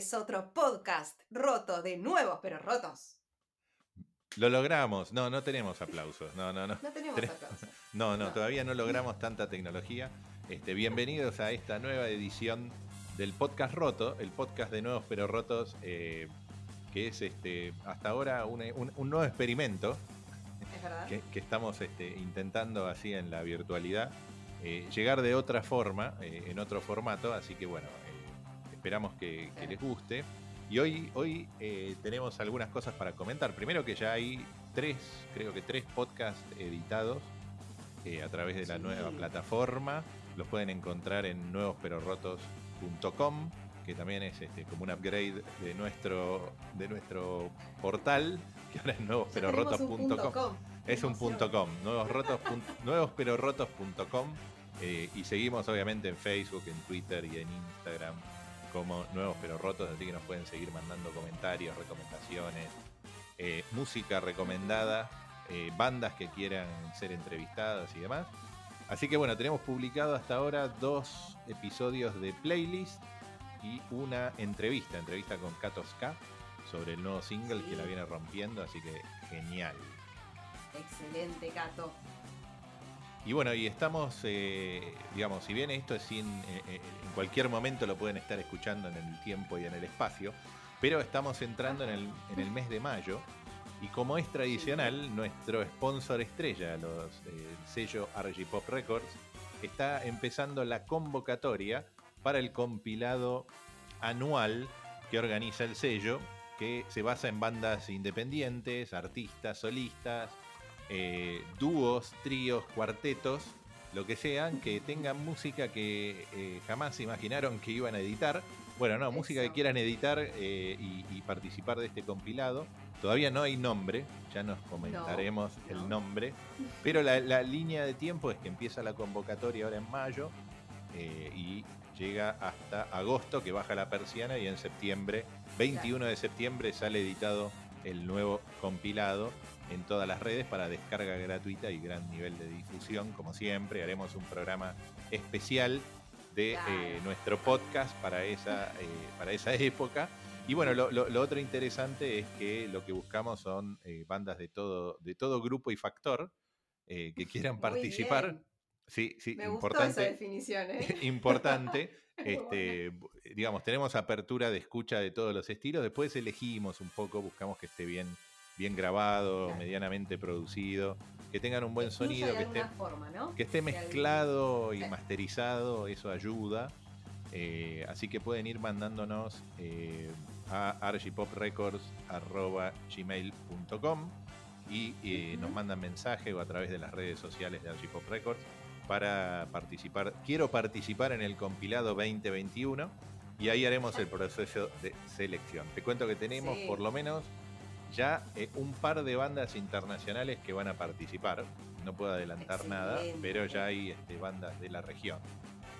Es otro podcast roto de nuevos pero rotos. Lo logramos. No, no tenemos aplausos. No, no, no. No tenemos aplausos. No, no, No. todavía no logramos tanta tecnología. Este, bienvenidos a esta nueva edición del podcast roto, el podcast de nuevos pero rotos, eh, que es este, hasta ahora un, un- un nuevo experimento ¿Es que, que estamos este, intentando así en la virtualidad, eh, llegar de otra forma, eh, en otro formato, así que bueno, esperamos que, que les guste. Y hoy, hoy eh, tenemos algunas cosas para comentar. Primero que ya hay tres, creo que tres podcasts editados eh, a través de la Sí. nueva plataforma. Los pueden encontrar en nuevosperorrotos.com, que también es este, como un upgrade de nuestro, de nuestro portal, que ahora es nuevosperorrotos.com. com. Es un punto com, nuevosperorotos.com eh, y seguimos obviamente en Facebook, en Twitter y en Instagram como Nuevos Pero Rotos, así que nos pueden seguir mandando comentarios, recomendaciones, eh, música recomendada, eh, bandas que quieran ser entrevistadas y demás. Así que bueno, tenemos publicado hasta ahora dos episodios de playlist y una entrevista, entrevista con Katos K sobre el nuevo single que la viene rompiendo, así que genial. Excelente, Cato. Y bueno, y estamos, eh, digamos, si bien esto es sin, eh, eh, en cualquier momento lo pueden estar escuchando en el tiempo y en el espacio, pero estamos entrando en el, en el mes de mayo y como es tradicional, nuestro sponsor estrella, los el sello RG Pop Records, está empezando la convocatoria para el compilado anual que organiza el sello, que se basa en bandas independientes, artistas, solistas, eh, dúos, tríos, cuartetos, lo que sean, que tengan música que eh, jamás se imaginaron que iban a editar. Bueno, no, música que quieran editar eh, y, y participar de este compilado. Todavía no hay nombre, ya nos comentaremos no. el nombre, pero la, la línea de tiempo es que empieza la convocatoria ahora en mayo eh, y llega hasta agosto, que baja la persiana, y en septiembre, 21 de septiembre, sale editado el nuevo compilado en todas las redes para descarga gratuita y gran nivel de difusión. Como siempre, haremos un programa especial de eh, nuestro podcast para esa, eh, para esa época. Y bueno, lo, lo- lo otro interesante es que lo que buscamos son eh, bandas de todo, de todo grupo y factor que quieran participar. Sí, sí, Me gustó esa importante. definición, ¿eh? importante. Este, digamos, tenemos apertura de escucha de todos los estilos. Después elegimos un poco, buscamos que esté bien, bien grabado, Claro. medianamente producido, que tengan un buen sonido, que esté, alguna forma, ¿no? que esté mezclado y Sí. masterizado, eso ayuda. Eh, así que pueden ir mandándonos eh, a argipoprecords.gmail.com y eh, nos Ujú. mandan mensaje o a través de las redes sociales de Argipop Records para participar. Quiero participar en el compilado 2021 y ahí haremos el proceso de selección. Te cuento que tenemos Sí. por lo menos ya eh, un par de bandas internacionales que van a participar. No puedo adelantar nada, pero ya hay este, bandas de la región.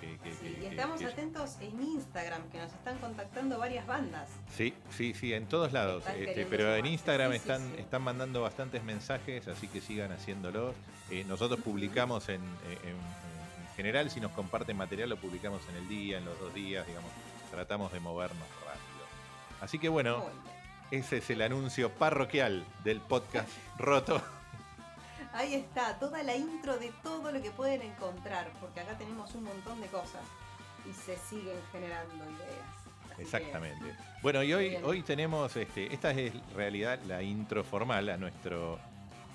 que- que- Sí, que- y estamos atentos en Instagram, que nos están contactando varias bandas. Sí, sí, sí, en todos lados. Este, pero en. Instagram Sí, están, sí. están mandando bastantes mensajes, así que sigan haciéndolos. Eh, nosotros publicamos en, en- en- en general, si nos comparten material, lo publicamos en el día, en los dos días, digamos. Tratamos de movernos rápido. Así que bueno, Muy. Ese es el anuncio parroquial del podcast roto. Ahí está, toda la intro de todo lo que pueden encontrar, porque acá tenemos un montón de cosas y se siguen generando ideas. Exactamente. Bueno, y hoy, Bien. hoy tenemos, este, esta es en realidad la intro formal a nuestro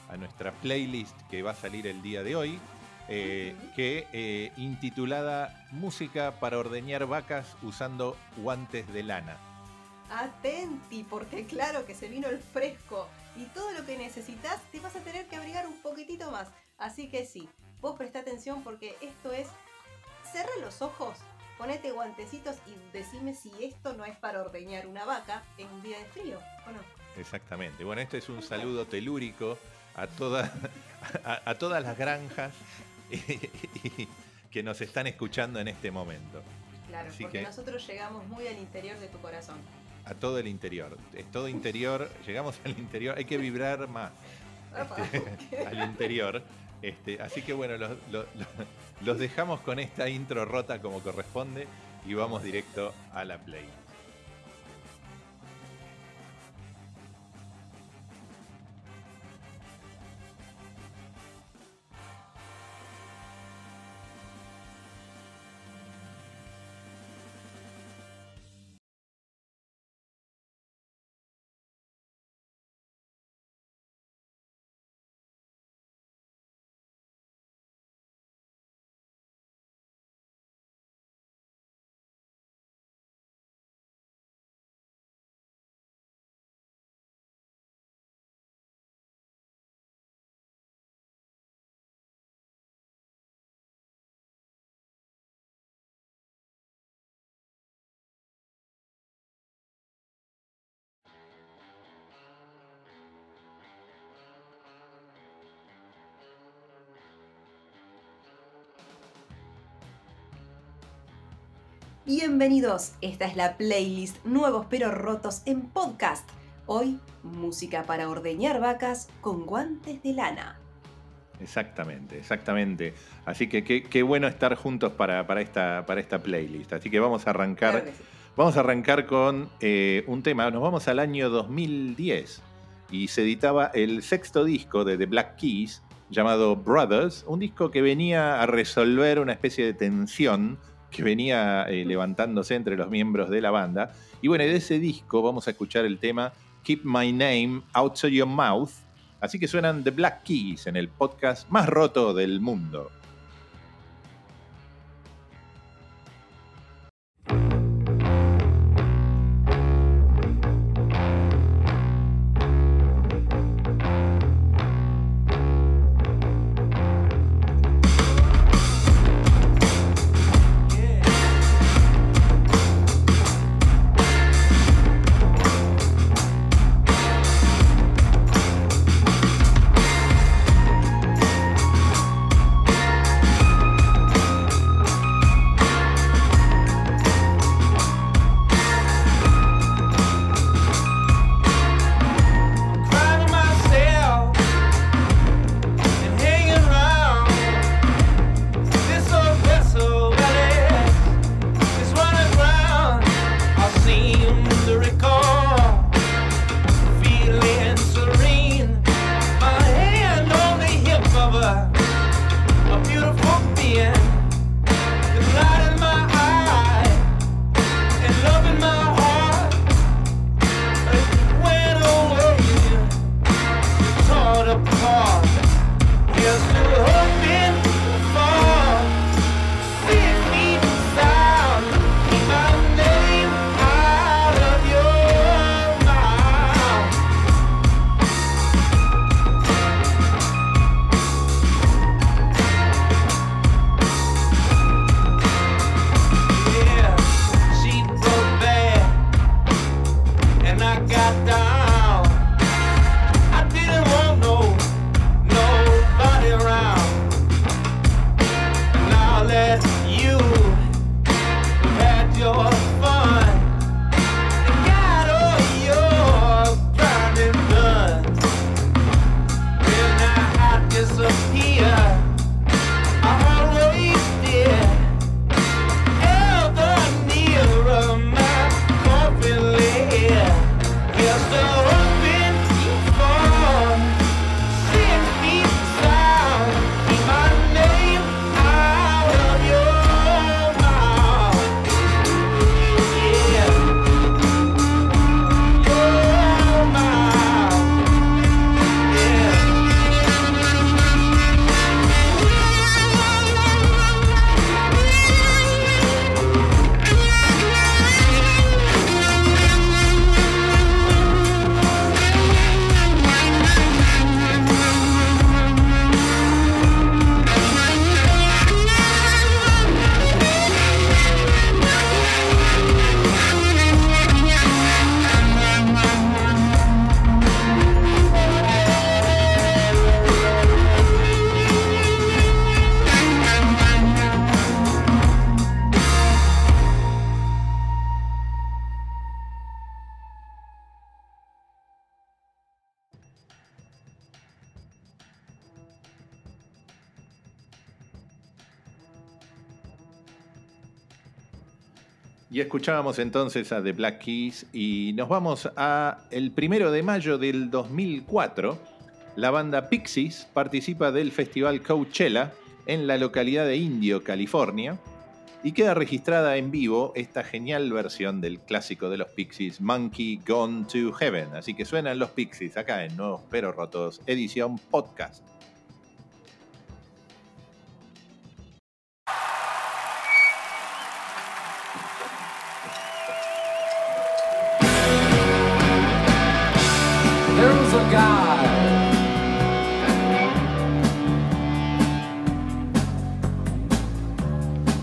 a nuestra playlist que va a salir el día de hoy, eh, que eh, intitulada Música para ordeñar vacas usando guantes de lana. Atenti, porque claro que se vino el fresco y todo lo que necesitas te vas a tener que abrigar un poquitito más. Así que sí, vos presta atención porque esto es. Cerra los ojos, ponete guantecitos y decime si esto no es para ordeñar una vaca en un día de frío o no. Exactamente. Bueno, este es un saludo telúrico a, toda- a, a todas las granjas que nos están escuchando en este momento. Claro, Así porque que- nosotros llegamos muy al interior de tu corazón. A todo el interior. Es todo interior. Llegamos al interior. Hay que vibrar más. Este, al interior. Este, así que bueno, los, los- los- los dejamos con esta intro rota como corresponde y vamos directo a la play. Bienvenidos, esta es la playlist Nuevos pero Rotos en podcast. Hoy, música para ordeñar vacas con guantes de lana. Exactamente, exactamente. Así que qué, bueno estar juntos para, esta, para esta playlist. Así que vamos a arrancar, vamos a arrancar con eh, un tema. Nos vamos al año 2010 y se editaba el sexto disco de The Black Keys llamado Brothers, un disco que venía a resolver una especie de tensión que venía eh, levantándose entre los miembros de la banda. Y bueno, de ese disco vamos a escuchar el tema Keep My Name Out of Your Mouth. Así que suenan The Black Keys en el podcast más roto del mundo. Escuchábamos entonces a The Black Keys y nos vamos a el primero de mayo del 2004. La banda Pixies participa del festival Coachella en la localidad de Indio, California, y queda registrada en vivo esta genial versión del clásico de los Pixies, Monkey Gone to Heaven. Así que suenan los Pixies acá en Nuevos Pero Rotos, edición podcast.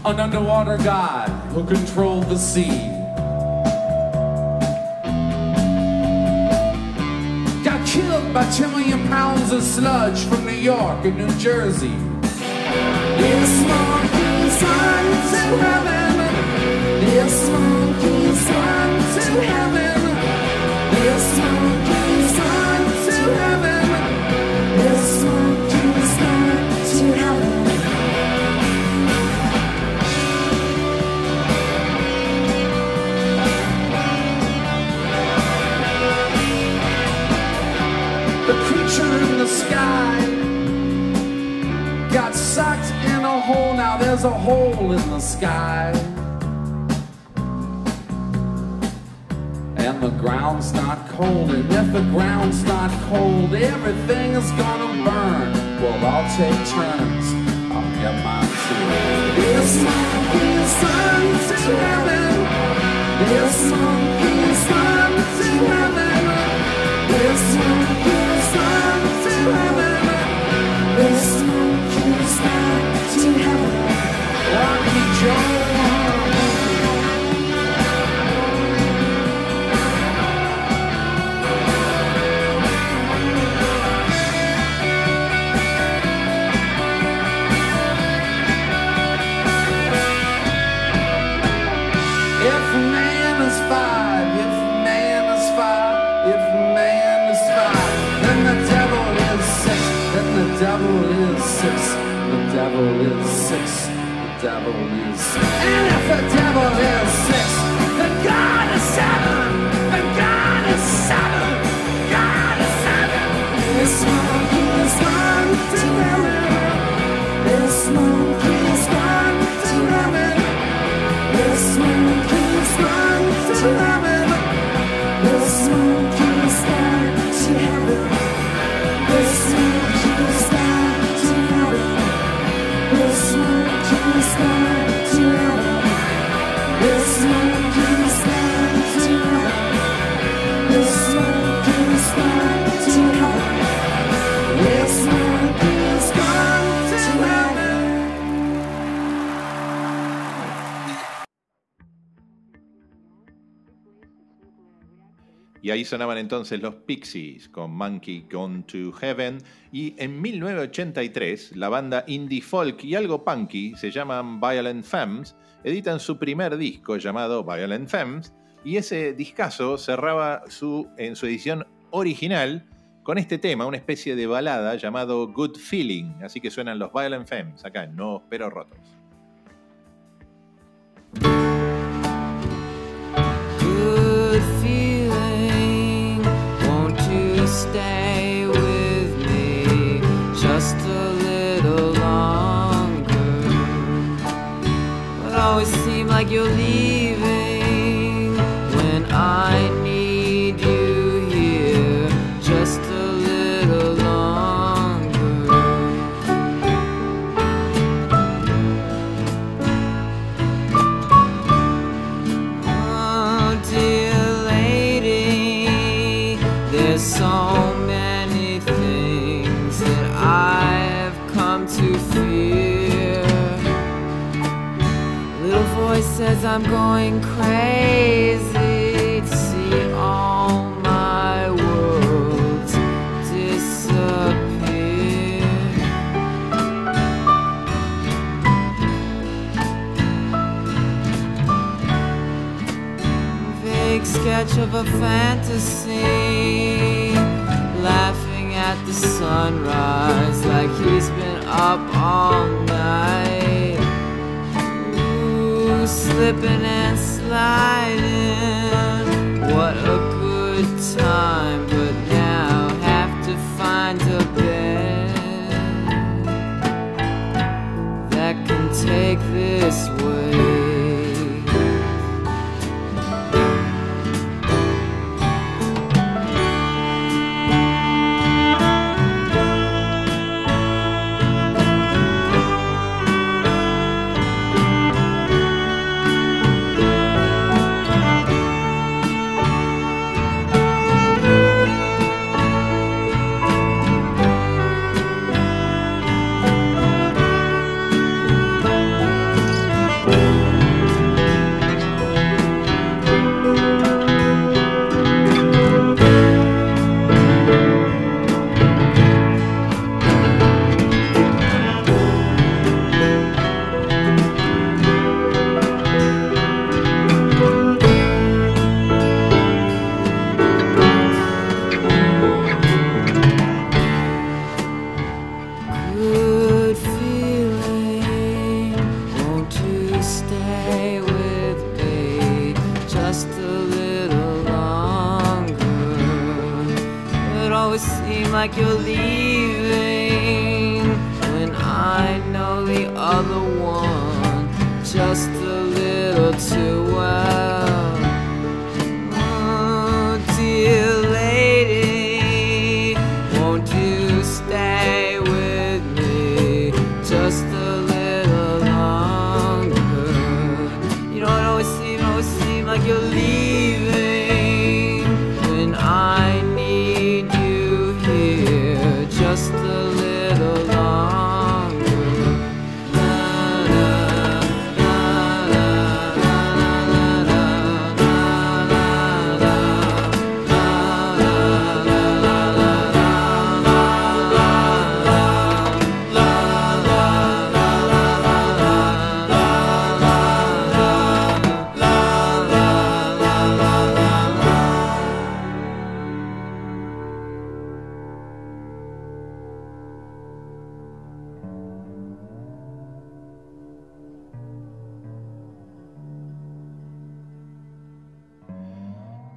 An underwater god who controlled the sea. Got killed by 10 million pounds of sludge from New York and New Jersey. This monkey's on to heaven. This monkey's on to heaven. There's a hole in the sky. And the ground's not cold. And if the ground's not cold, everything is gonna burn. Well, I'll take turns. I'll get mine too. This monkey's on to heaven. This monkey's on to heaven. This monkey's devil is six, the devil is six, the devil is six. And if the devil is six, ahí sonaban entonces los Pixies con Monkey Gone to Heaven. Y en 1983, la banda indie folk y algo punky, se llaman Violent Femmes, editan su primer disco llamado Violent Femmes. Y ese discazo cerraba su, en su edición original con este tema, una especie de balada llamado Good Feeling. Así que suenan los Violent Femmes acá en No Pero Rotos. like your leaves.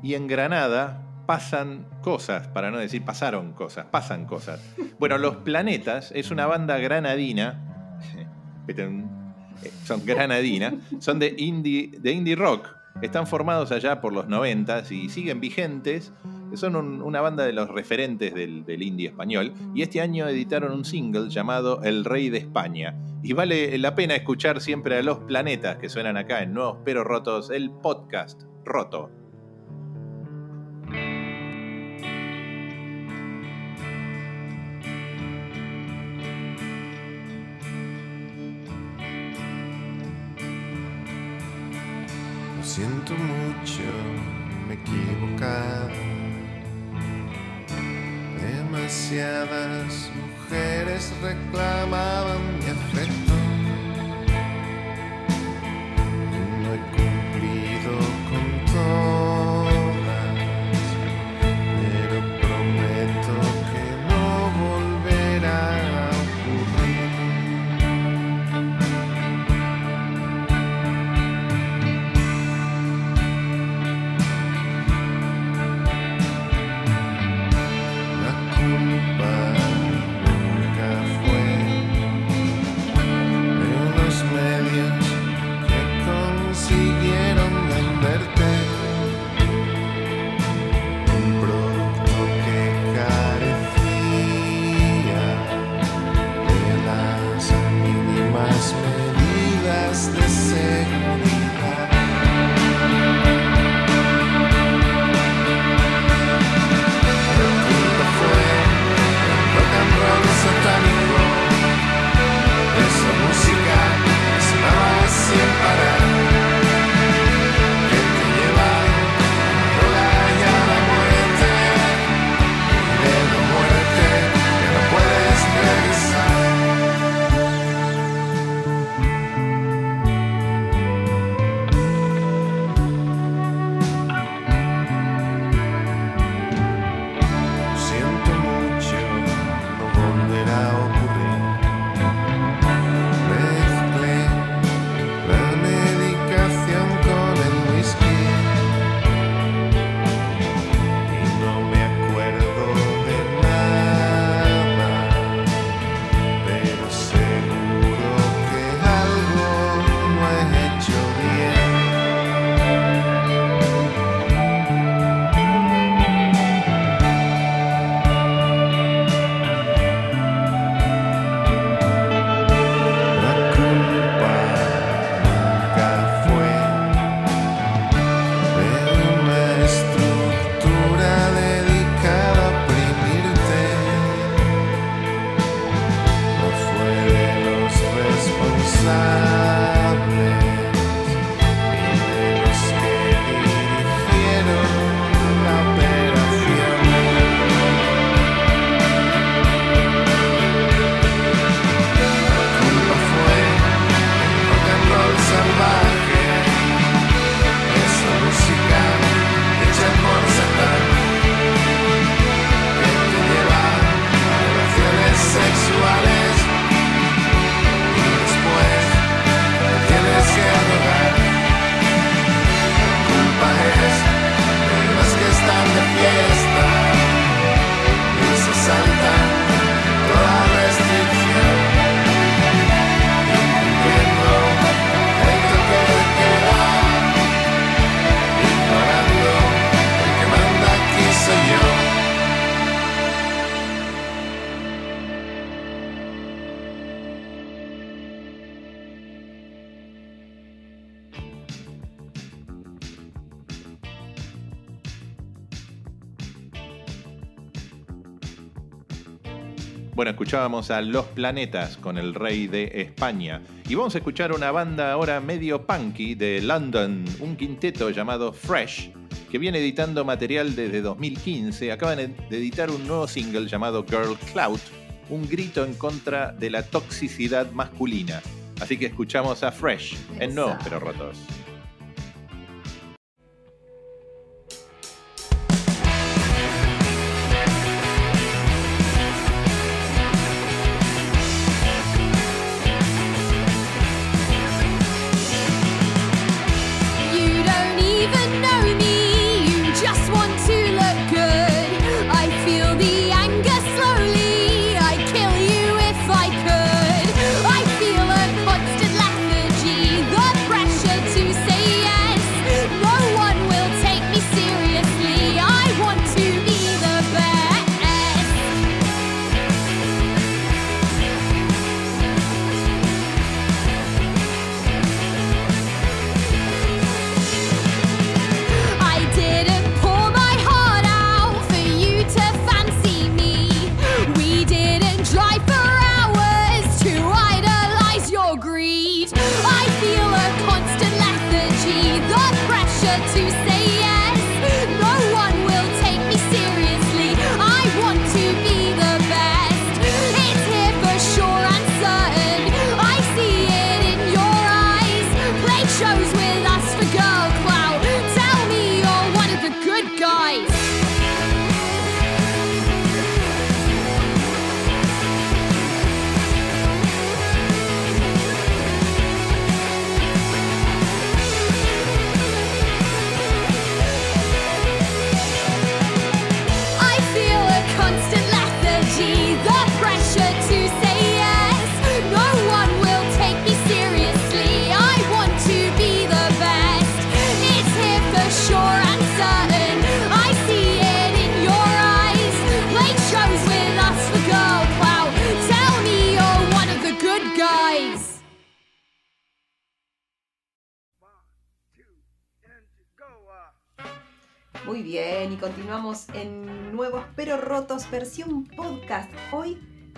Y en Granada pasan cosas, para no decir pasaron cosas, pasan cosas. Bueno, Los Planetas es una banda granadina. Eh, Son granadina, son de indie, de indie rock. Están formados allá por los 90 y siguen vigentes. Son un- una banda de los referentes del, del indie español. Y este año editaron un single llamado El Rey de España. Y vale la pena escuchar siempre a los planetas que suenan acá en Nuevos Pero Rotos, el podcast roto. Siento mucho, me he equivocado. Demasiadas mujeres reclamaban mi afecto. cego. Escuchábamos a Los Planetas con el rey de España. Y vamos a escuchar una banda ahora medio punky de London, un quinteto llamado Fresh, que viene editando material desde 2015. Acaban de editar un nuevo single llamado Girl Cloud, un grito en contra de la toxicidad masculina. Así que escuchamos a Fresh en Nuevos Pero Rotos.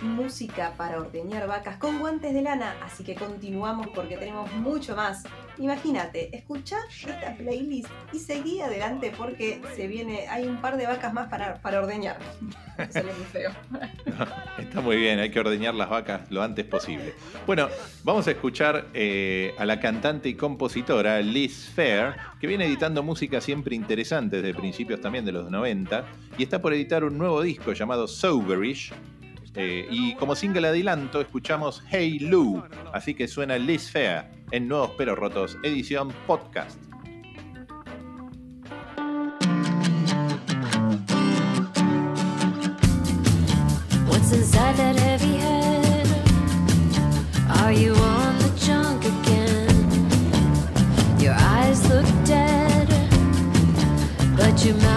Música para ordeñar vacas con guantes de lana. Así que continuamos porque tenemos mucho más. Imagínate, escucha esta playlist y seguí adelante porque se viene, hay un par de vacas más para, para ordeñar. Eso es muy feo. Está muy bien, hay que ordeñar las vacas lo antes posible. Bueno, vamos a escuchar eh, a la cantante y compositora Liz Fair, que viene editando música siempre interesante desde principios también de los 90, y está por editar un nuevo disco llamado Soberish. Eh, y como single adelanto escuchamos Hey Lou, así que suena Liz Fair en Nuevos Pero Rotos, edición podcast. What's inside that heavy head? Are you on the junk again? Your eyes look dead, but your mouth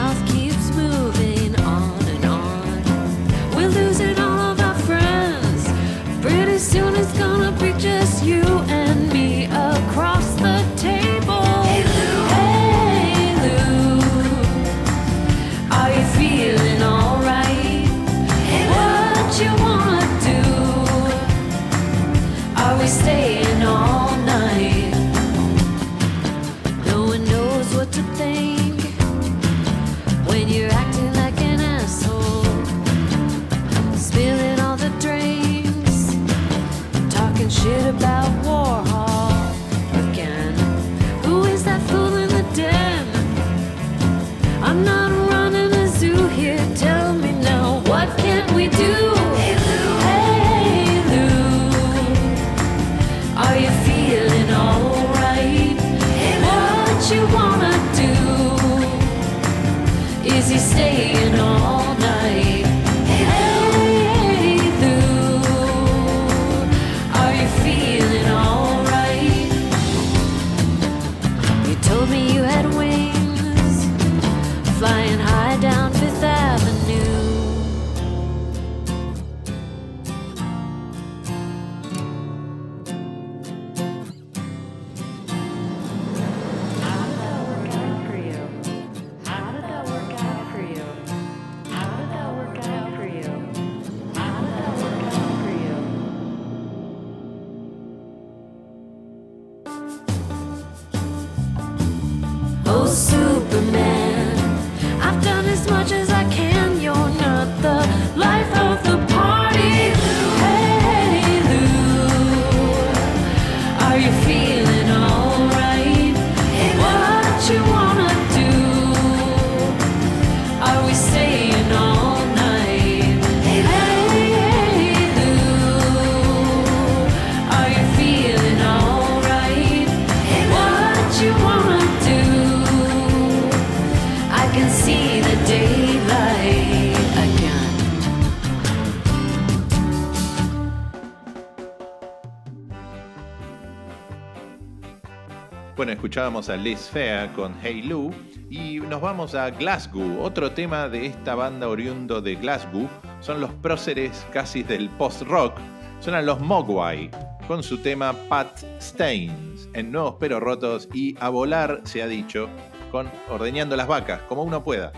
escuchábamos a Liz Fair con Hey Lou y nos vamos a Glasgow. Otro tema de esta banda oriundo de Glasgow son los próceres casi del post-rock. Suenan los Mogwai con su tema Pat Stains en Nuevos Pero Rotos y a volar, se ha dicho, con Ordeñando las Vacas, como uno pueda.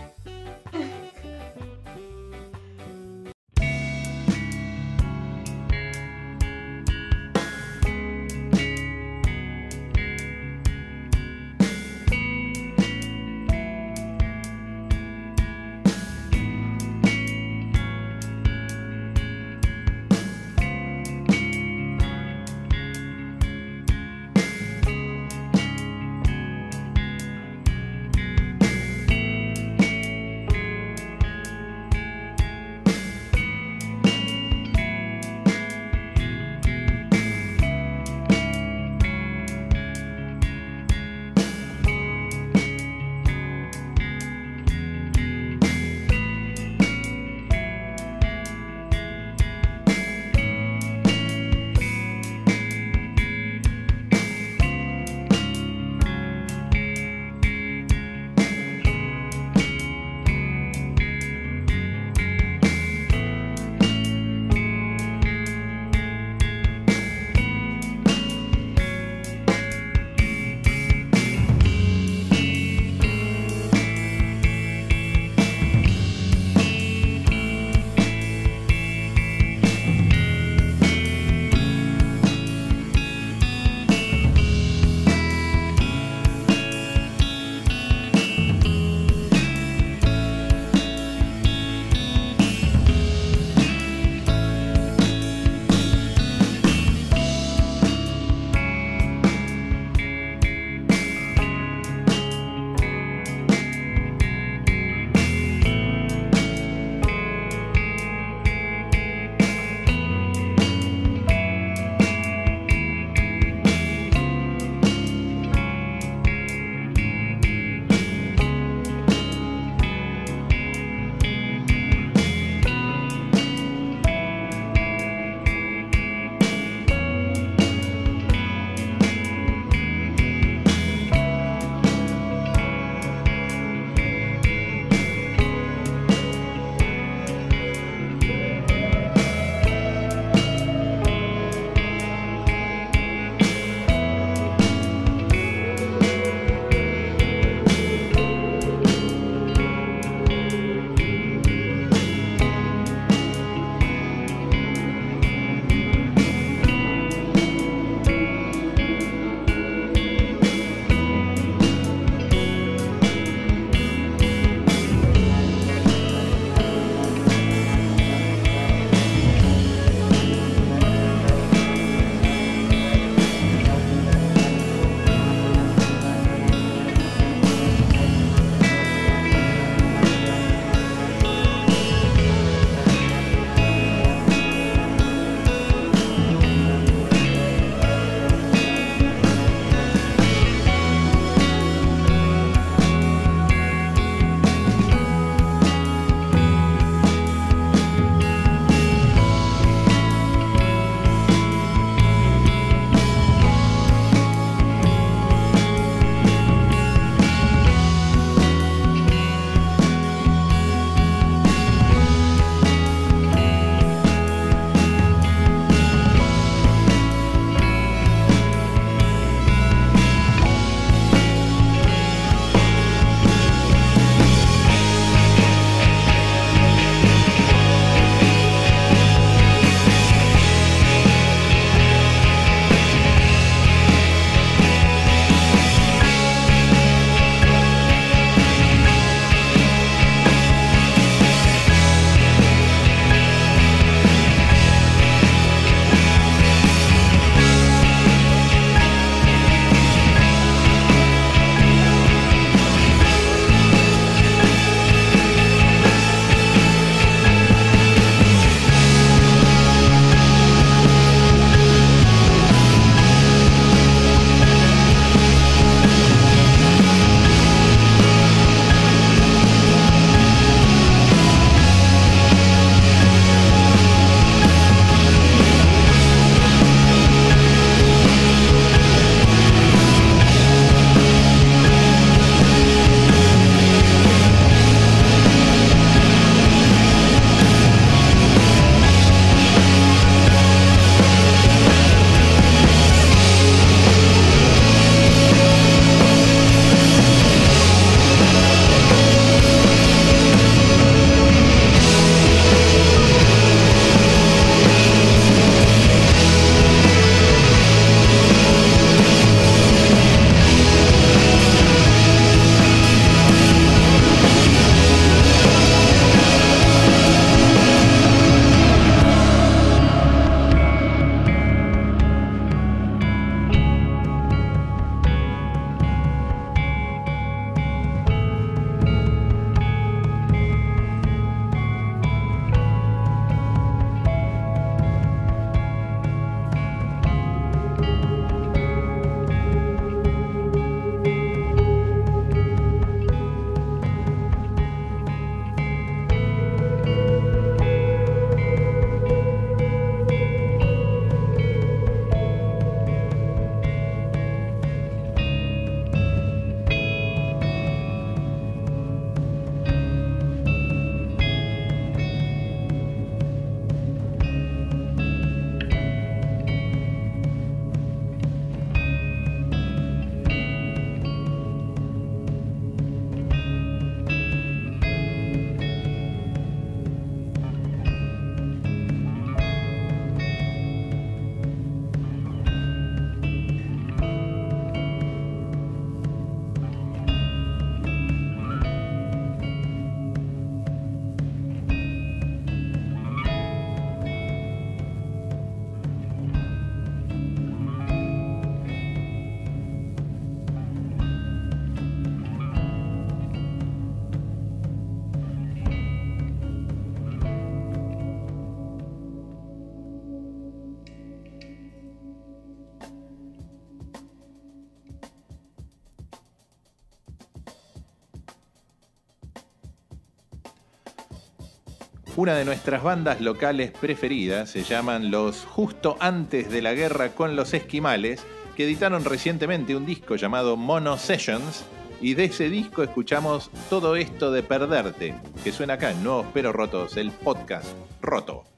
Una de nuestras bandas locales preferidas se llaman los Justo antes de la guerra con los esquimales, que editaron recientemente un disco llamado Mono Sessions, y de ese disco escuchamos todo esto de perderte, que suena acá en Nuevos Pero Rotos, el podcast roto.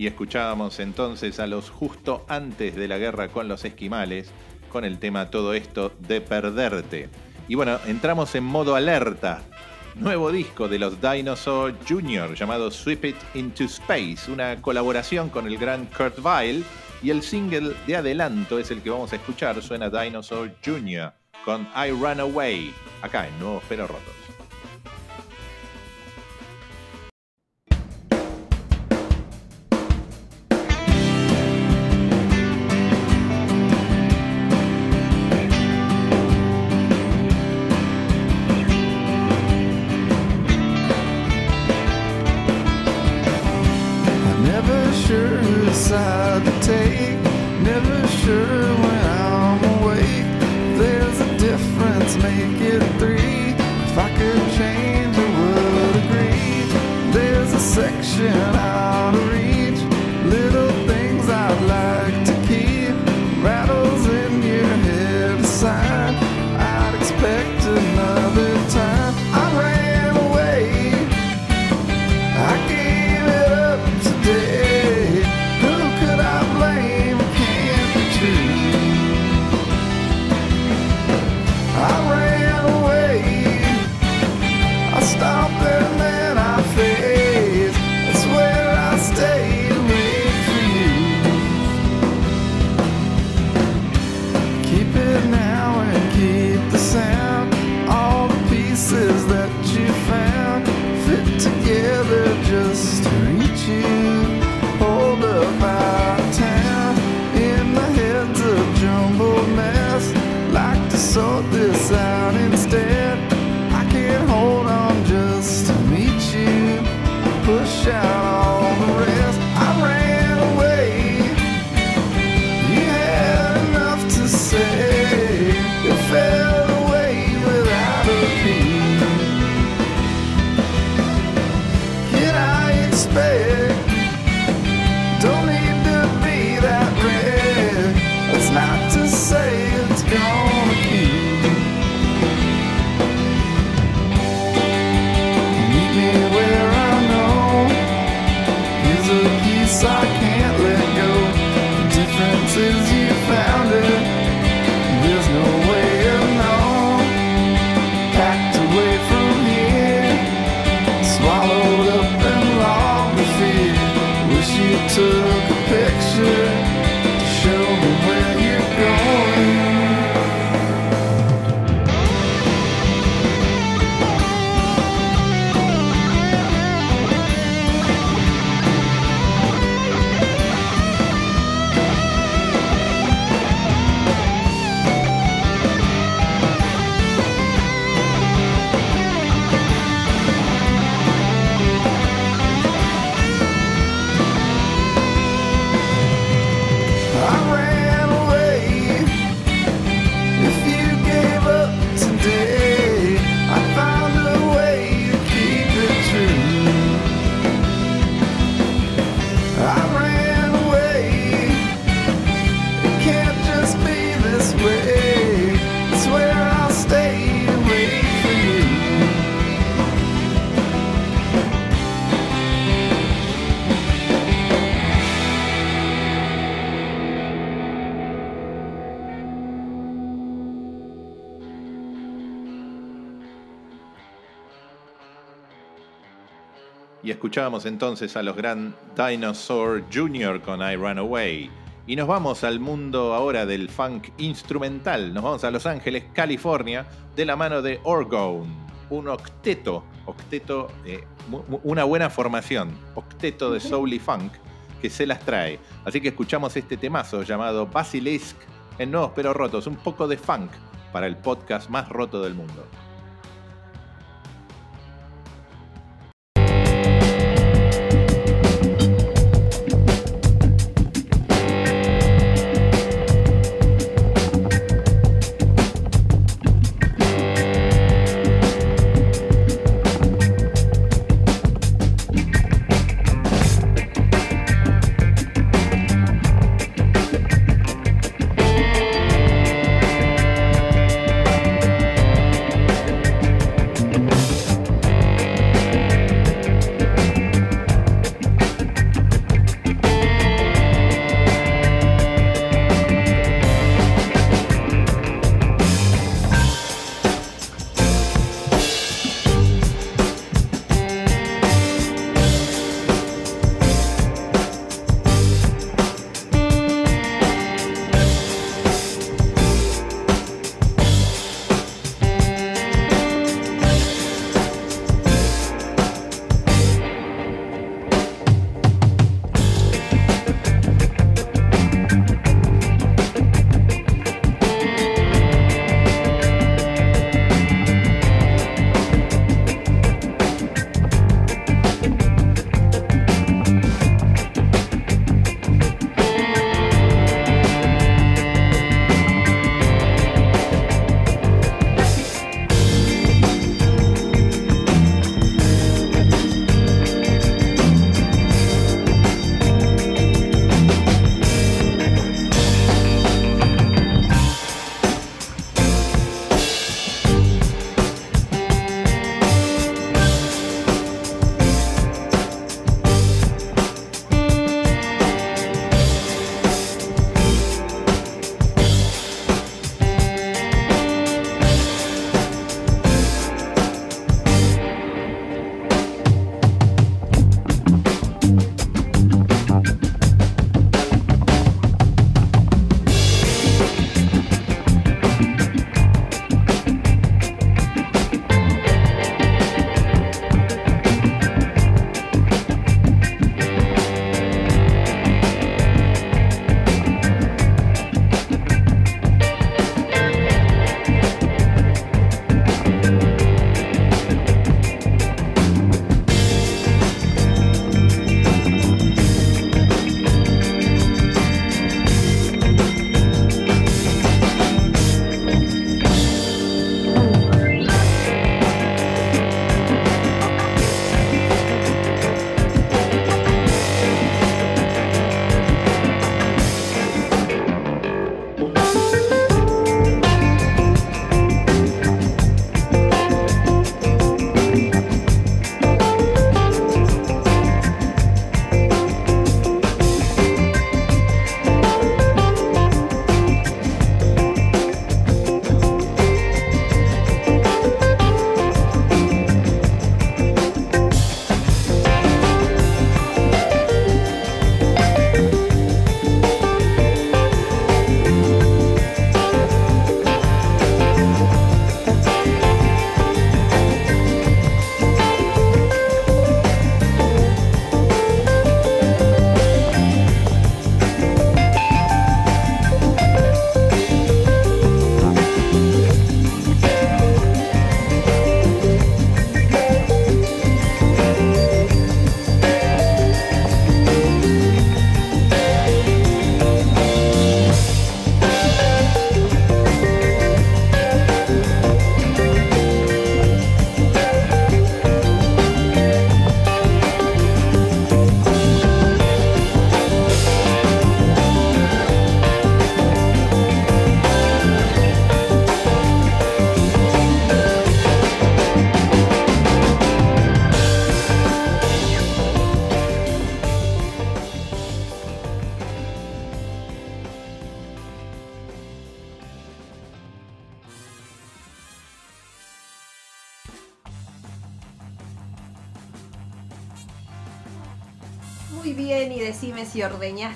Y escuchábamos entonces a los justo antes de la guerra con los esquimales, con el tema todo esto de perderte. Y bueno, entramos en modo alerta. Nuevo disco de los Dinosaur Jr. llamado Sweep It Into Space, una colaboración con el gran Kurt Weill. Y el single de adelanto es el que vamos a escuchar, suena Dinosaur Jr. con I Run Away, acá en Nuevos Pero Rotos. Escuchábamos entonces a los Grand Dinosaur Jr. con I Run Away. Y nos vamos al mundo ahora del funk instrumental. Nos vamos a Los Ángeles, California, de la mano de Orgone, un octeto, octeto, eh, una buena formación, octeto de soul y funk que se las trae. Así que escuchamos este temazo llamado Basilisk en Nuevos Pero Rotos, un poco de funk para el podcast más roto del mundo.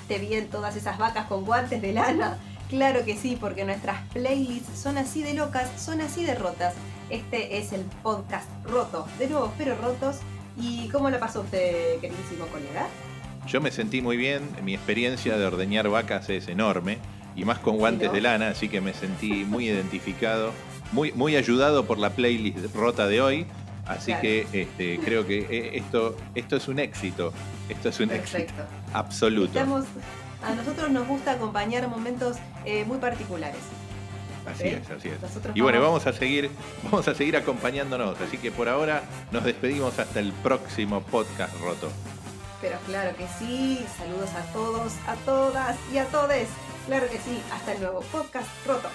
Ordeñaste bien todas esas vacas con guantes de lana. Claro que sí, porque nuestras playlists son así de locas, son así de rotas. Este es el podcast roto, de nuevo, pero rotos. ¿Y cómo lo pasó usted, queridísimo colega? Yo me sentí muy bien, mi experiencia de ordeñar vacas es enorme y más con guantes ¿no? de lana, así que me sentí muy identificado, muy, muy ayudado por la playlist rota de hoy. Así Claro. que este, creo que eh, esto, esto es un éxito. Esto es un éxito Perfecto. absoluto. Estamos, a nosotros nos gusta acompañar momentos eh, muy particulares. Así ¿eh? es, así es. Nosotros Y bueno, vamos- vamos a seguir, vamos a seguir acompañándonos. Así que por ahora nos despedimos hasta el próximo podcast roto. Pero claro que sí, saludos a todos, a todas y a todes. Claro que sí, hasta el nuevo podcast roto.